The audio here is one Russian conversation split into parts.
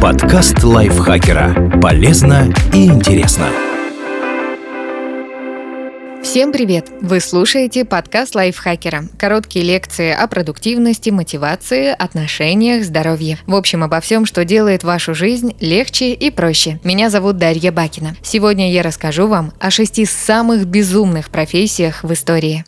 Подкаст лайфхакера. Полезно и интересно. Всем привет! Вы слушаете подкаст лайфхакера. Короткие лекции о продуктивности, мотивации, отношениях, здоровье. В общем, обо всем, что делает вашу жизнь легче и проще. Меня зовут Дарья Бакина. Сегодня я расскажу вам о шести самых безумных профессиях в истории.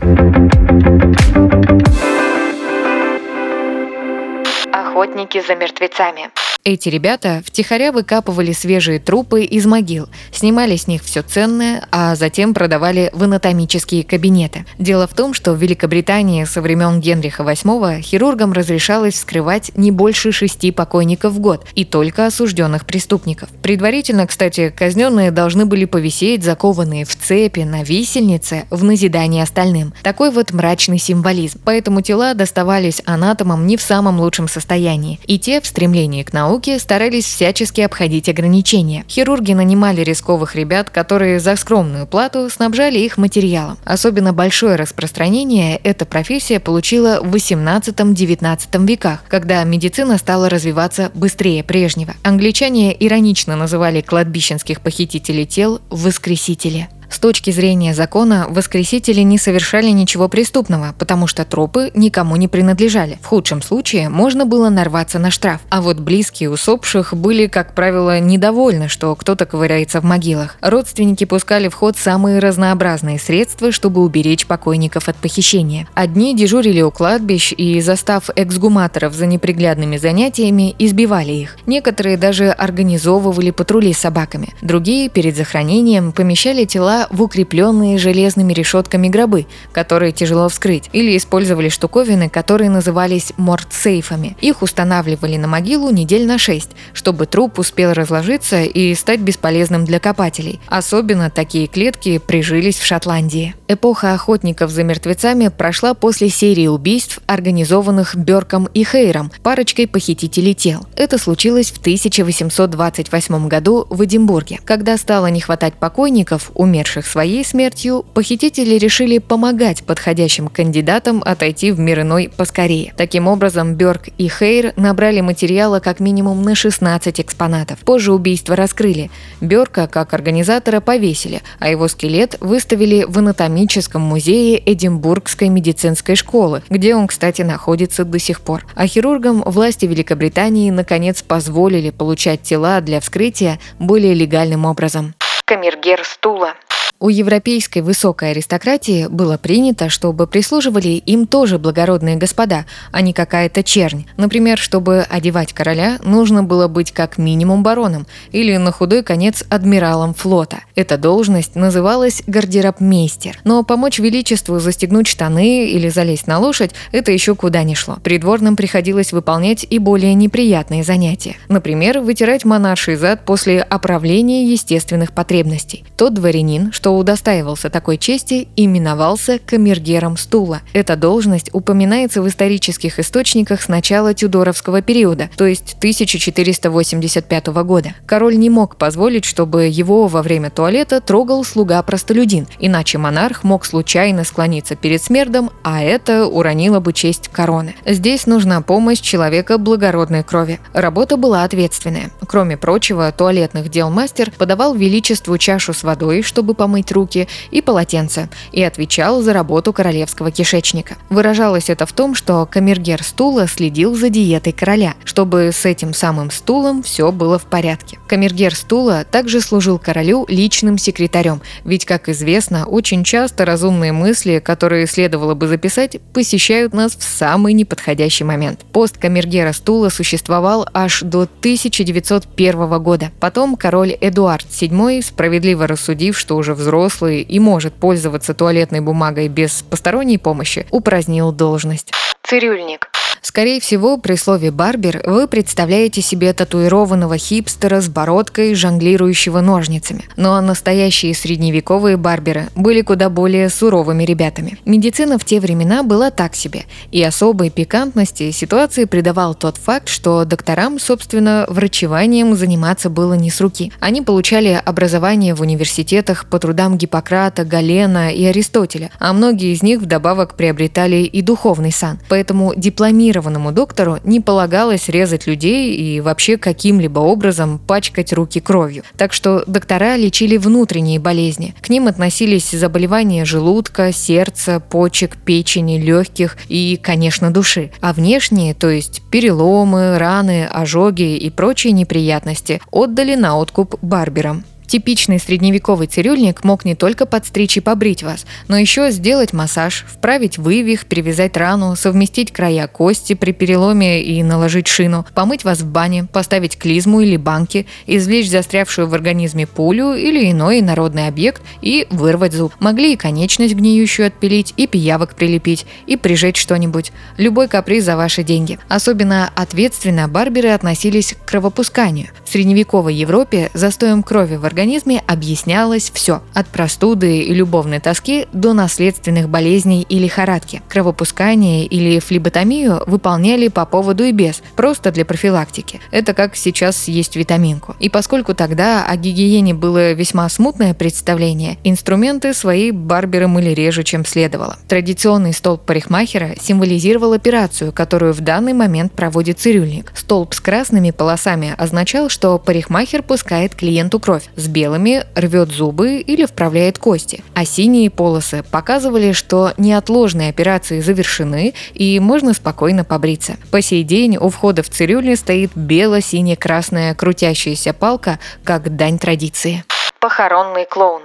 Охотники за мертвецами. Эти ребята втихаря выкапывали свежие трупы из могил, снимали с них все ценное, а затем продавали в анатомические кабинеты. Дело в том, что в Великобритании со времен Генриха VIII хирургам разрешалось вскрывать не больше шести покойников в год и только осужденных преступников. Предварительно, кстати, казненные должны были повисеть, закованные в цепи на висельнице в назидание остальным. Такой вот мрачный символизм. Поэтому тела доставались анатомам не в самом лучшем состоянии, и те в стремлении к науке науки старались всячески обходить ограничения. Хирурги нанимали рисковых ребят, которые за скромную плату снабжали их материалом. Особенно большое распространение эта профессия получила в 18-19 веках, когда медицина стала развиваться быстрее прежнего. Англичане иронично называли кладбищенских похитителей тел «воскресители». С точки зрения закона, воскресители не совершали ничего преступного, потому что трупы никому не принадлежали. В худшем случае можно было нарваться на штраф. А вот близкие усопших были, как правило, недовольны, что кто-то ковыряется в могилах. Родственники пускали в ход самые разнообразные средства, чтобы уберечь покойников от похищения. Одни дежурили у кладбищ и, застав эксгуматоров за неприглядными занятиями, избивали их. Некоторые даже организовывали патрули с собаками. Другие перед захоронением помещали тела в укрепленные железными решетками гробы, которые тяжело вскрыть, или использовали штуковины, которые назывались мортсейфами. Их устанавливали на могилу недель на шесть, чтобы труп успел разложиться и стать бесполезным для копателей. Особенно такие клетки прижились в Шотландии. Эпоха охотников за мертвецами прошла после серии убийств, организованных Берком и Хейром, парочкой похитителей тел. Это случилось в 1828 году в Эдинбурге. Когда стало не хватать покойников, умерших умерших своей смертью, похитители решили помогать подходящим кандидатам отойти в мир иной поскорее. Таким образом, Бёрк и Хейр набрали материала как минимум на 16 экспонатов. Позже убийство раскрыли. Бёрка, как организатора, повесили, а его скелет выставили в анатомическом музее Эдинбургской медицинской школы, где он, кстати, находится до сих пор. А хирургам власти Великобритании наконец позволили получать тела для вскрытия более легальным образом. Камергер стула. У европейской высокой аристократии было принято, чтобы прислуживали им тоже благородные господа, а не какая-то чернь. Например, чтобы одевать короля, нужно было быть как минимум бароном или на худой конец адмиралом флота. Эта должность называлась гардеробмейстер. Но помочь величеству застегнуть штаны или залезть на лошадь – это еще куда ни шло. Придворным приходилось выполнять и более неприятные занятия. Например, вытирать монарший зад после оправления естественных потребностей. Тот дворянин, что удостаивался такой чести, именовался камергером стула. Эта должность упоминается в исторических источниках с начала Тюдоровского периода, то есть 1485 года. Король не мог позволить, чтобы его во время туалета трогал слуга-простолюдин, иначе монарх мог случайно склониться перед смердом, а это уронило бы честь короны. Здесь нужна помощь человека благородной крови. Работа была ответственная. Кроме прочего, туалетных дел мастер подавал величеству чашу с водой, чтобы помыть мыть руки и полотенце, и отвечал за работу королевского кишечника. Выражалось это в том, что камергер стула следил за диетой короля, чтобы с этим самым стулом все было в порядке. Камергер стула также служил королю личным секретарем, ведь, как известно, очень часто разумные мысли, которые следовало бы записать, посещают нас в самый неподходящий момент. Пост камергера стула существовал аж до 1901 года. Потом король Эдуард VII, справедливо рассудив, что уже взрослый взрослый и может пользоваться туалетной бумагой без посторонней помощи, упразднил должность. Цирюльник. Скорее всего, при слове «барбер» вы представляете себе татуированного хипстера с бородкой, жонглирующего ножницами. Но настоящие средневековые барберы были куда более суровыми ребятами. Медицина в те времена была так себе, и особой пикантности ситуации придавал тот факт, что докторам, собственно, врачеванием заниматься было не с руки. Они получали образование в университетах по трудам Гиппократа, Галена и Аристотеля, а многие из них вдобавок приобретали и духовный сан. Поэтому дипломирование дипломированному доктору не полагалось резать людей и вообще каким-либо образом пачкать руки кровью. Так что доктора лечили внутренние болезни. К ним относились заболевания желудка, сердца, почек, печени, легких и, конечно, души. А внешние, то есть переломы, раны, ожоги и прочие неприятности, отдали на откуп барберам. Типичный средневековый цирюльник мог не только подстричь и побрить вас, но еще сделать массаж, вправить вывих, перевязать рану, совместить края кости при переломе и наложить шину, помыть вас в бане, поставить клизму или банки, извлечь застрявшую в организме пулю или иной народный объект и вырвать зуб. Могли и конечность гниющую отпилить, и пиявок прилепить, и прижечь что-нибудь. Любой каприз за ваши деньги. Особенно ответственно барберы относились к кровопусканию. В средневековой Европе застоем крови в организме объяснялось все – от простуды и любовной тоски до наследственных болезней и лихорадки. Кровопускание или флеботомию выполняли по поводу и без, просто для профилактики. Это как сейчас есть витаминку. И поскольку тогда о гигиене было весьма смутное представление, инструменты свои барберы мыли реже, чем следовало. Традиционный столб парикмахера символизировал операцию, которую в данный момент проводит цирюльник. Столб с красными полосами означал, что парикмахер пускает клиенту кровь, с белыми рвет зубы или вправляет кости, а синие полосы показывали, что неотложные операции завершены и можно спокойно побриться. По сей день у входа в цирюльню стоит бело-сине-красная крутящаяся палка, как дань традиции. Похоронный клоун.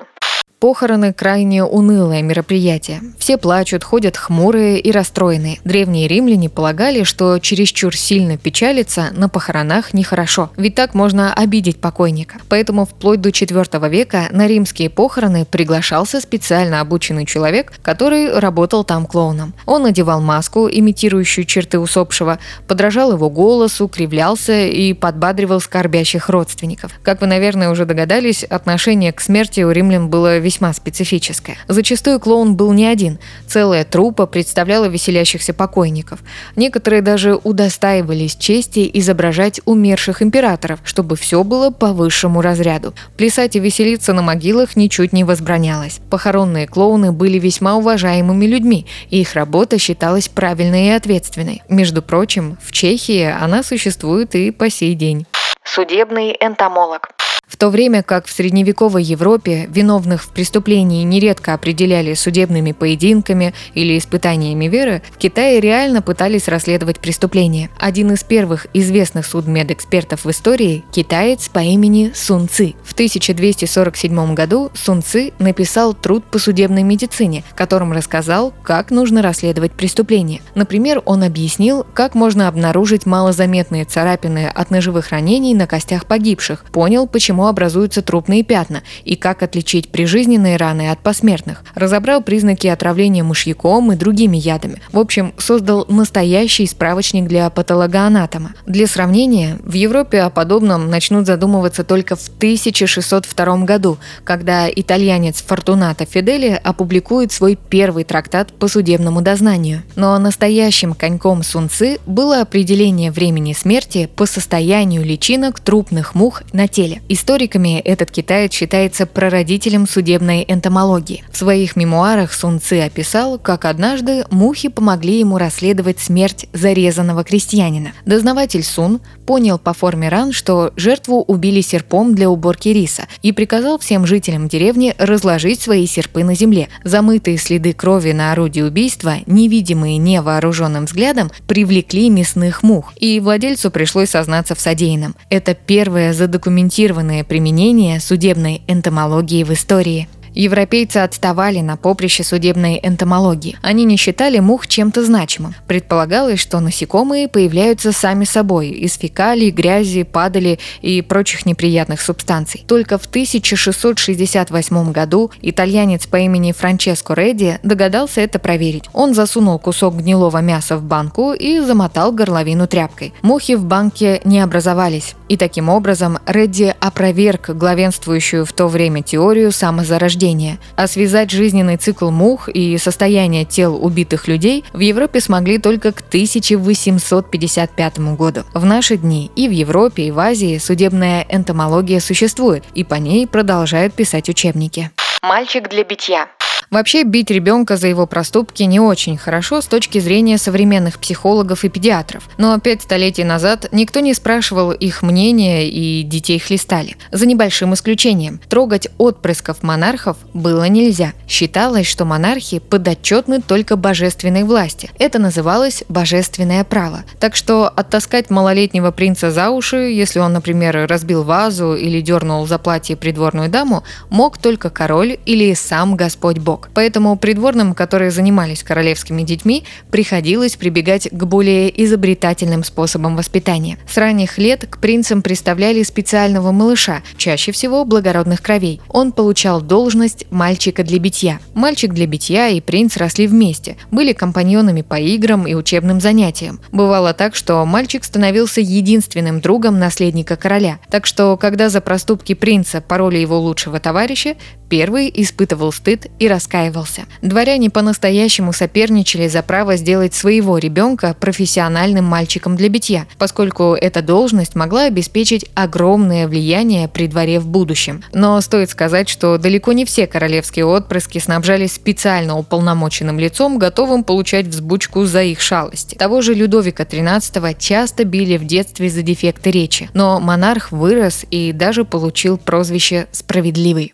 Похороны – крайне унылое мероприятие. Все плачут, ходят хмурые и расстроенные. Древние римляне полагали, что чересчур сильно печалиться на похоронах нехорошо, ведь так можно обидеть покойника. Поэтому вплоть до IV века на римские похороны приглашался специально обученный человек, который работал там клоуном. Он надевал маску, имитирующую черты усопшего, подражал его голосу, кривлялся и подбадривал скорбящих родственников. Как вы, наверное, уже догадались, отношение к смерти у римлян было весьма специфическое. Зачастую клоун был не один. Целая труппа представляла веселящихся покойников. Некоторые даже удостаивались чести изображать умерших императоров, чтобы все было по высшему разряду. Плясать и веселиться на могилах ничуть не возбранялось. Похоронные клоуны были весьма уважаемыми людьми, и их работа считалась правильной и ответственной. Между прочим, в Чехии она существует и по сей день. Судебный энтомолог. В то время как в средневековой Европе виновных в преступлении нередко определяли судебными поединками или испытаниями веры, в Китае реально пытались расследовать преступления. Один из первых известных судмедэкспертов в истории – китаец по имени Сун Ци. В 1247 году Сун Ци написал труд по судебной медицине, в котором рассказал, как нужно расследовать преступления. Например, он объяснил, как можно обнаружить малозаметные царапины от ножевых ранений на костях погибших, понял, почему почему образуются трупные пятна и как отличить прижизненные раны от посмертных. Разобрал признаки отравления мышьяком и другими ядами. В общем, создал настоящий справочник для патологоанатома. Для сравнения, в Европе о подобном начнут задумываться только в 1602 году, когда итальянец Фортунато Фидели опубликует свой первый трактат по судебному дознанию. Но настоящим коньком Сунцы было определение времени смерти по состоянию личинок трупных мух на теле. Из Историками этот китаец считается прародителем судебной энтомологии. В своих мемуарах Сун Ци описал, как однажды мухи помогли ему расследовать смерть зарезанного крестьянина. Дознаватель Сун понял по форме ран, что жертву убили серпом для уборки риса и приказал всем жителям деревни разложить свои серпы на земле. Замытые следы крови на орудии убийства, невидимые невооруженным взглядом, привлекли мясных мух, и владельцу пришлось сознаться в содеянном. Это первое задокументированное применение судебной энтомологии в истории. Европейцы отставали на поприще судебной энтомологии. Они не считали мух чем-то значимым. Предполагалось, что насекомые появляются сами собой из фекалий, грязи, падали и прочих неприятных субстанций. Только в 1668 году итальянец по имени Франческо Редди догадался это проверить. Он засунул кусок гнилого мяса в банку и замотал горловину тряпкой. Мухи в банке не образовались. И таким образом Редди опроверг главенствующую в то время теорию самозарождения рождения, а связать жизненный цикл мух и состояние тел убитых людей в Европе смогли только к 1855 году. В наши дни и в Европе, и в Азии судебная энтомология существует, и по ней продолжают писать учебники. Мальчик для битья. Вообще, бить ребенка за его проступки не очень хорошо с точки зрения современных психологов и педиатров. Но пять столетий назад никто не спрашивал их мнения и детей хлестали. За небольшим исключением. Трогать отпрысков монархов было нельзя. Считалось, что монархи подотчетны только божественной власти. Это называлось божественное право. Так что оттаскать малолетнего принца за уши, если он, например, разбил вазу или дернул за платье придворную даму, мог только король или сам Господь Бог. Поэтому придворным, которые занимались королевскими детьми, приходилось прибегать к более изобретательным способам воспитания. С ранних лет к принцам представляли специального малыша, чаще всего благородных кровей. Он получал должность мальчика для битья. Мальчик для битья и принц росли вместе, были компаньонами по играм и учебным занятиям. Бывало так, что мальчик становился единственным другом наследника короля. Так что, когда за проступки принца пароли его лучшего товарища, Первый испытывал стыд и раскаивался. Дворяне по-настоящему соперничали за право сделать своего ребенка профессиональным мальчиком для битья, поскольку эта должность могла обеспечить огромное влияние при дворе в будущем. Но стоит сказать, что далеко не все королевские отпрыски снабжались специально уполномоченным лицом, готовым получать взбучку за их шалости. Того же Людовика XIII часто били в детстве за дефекты речи, но монарх вырос и даже получил прозвище «справедливый».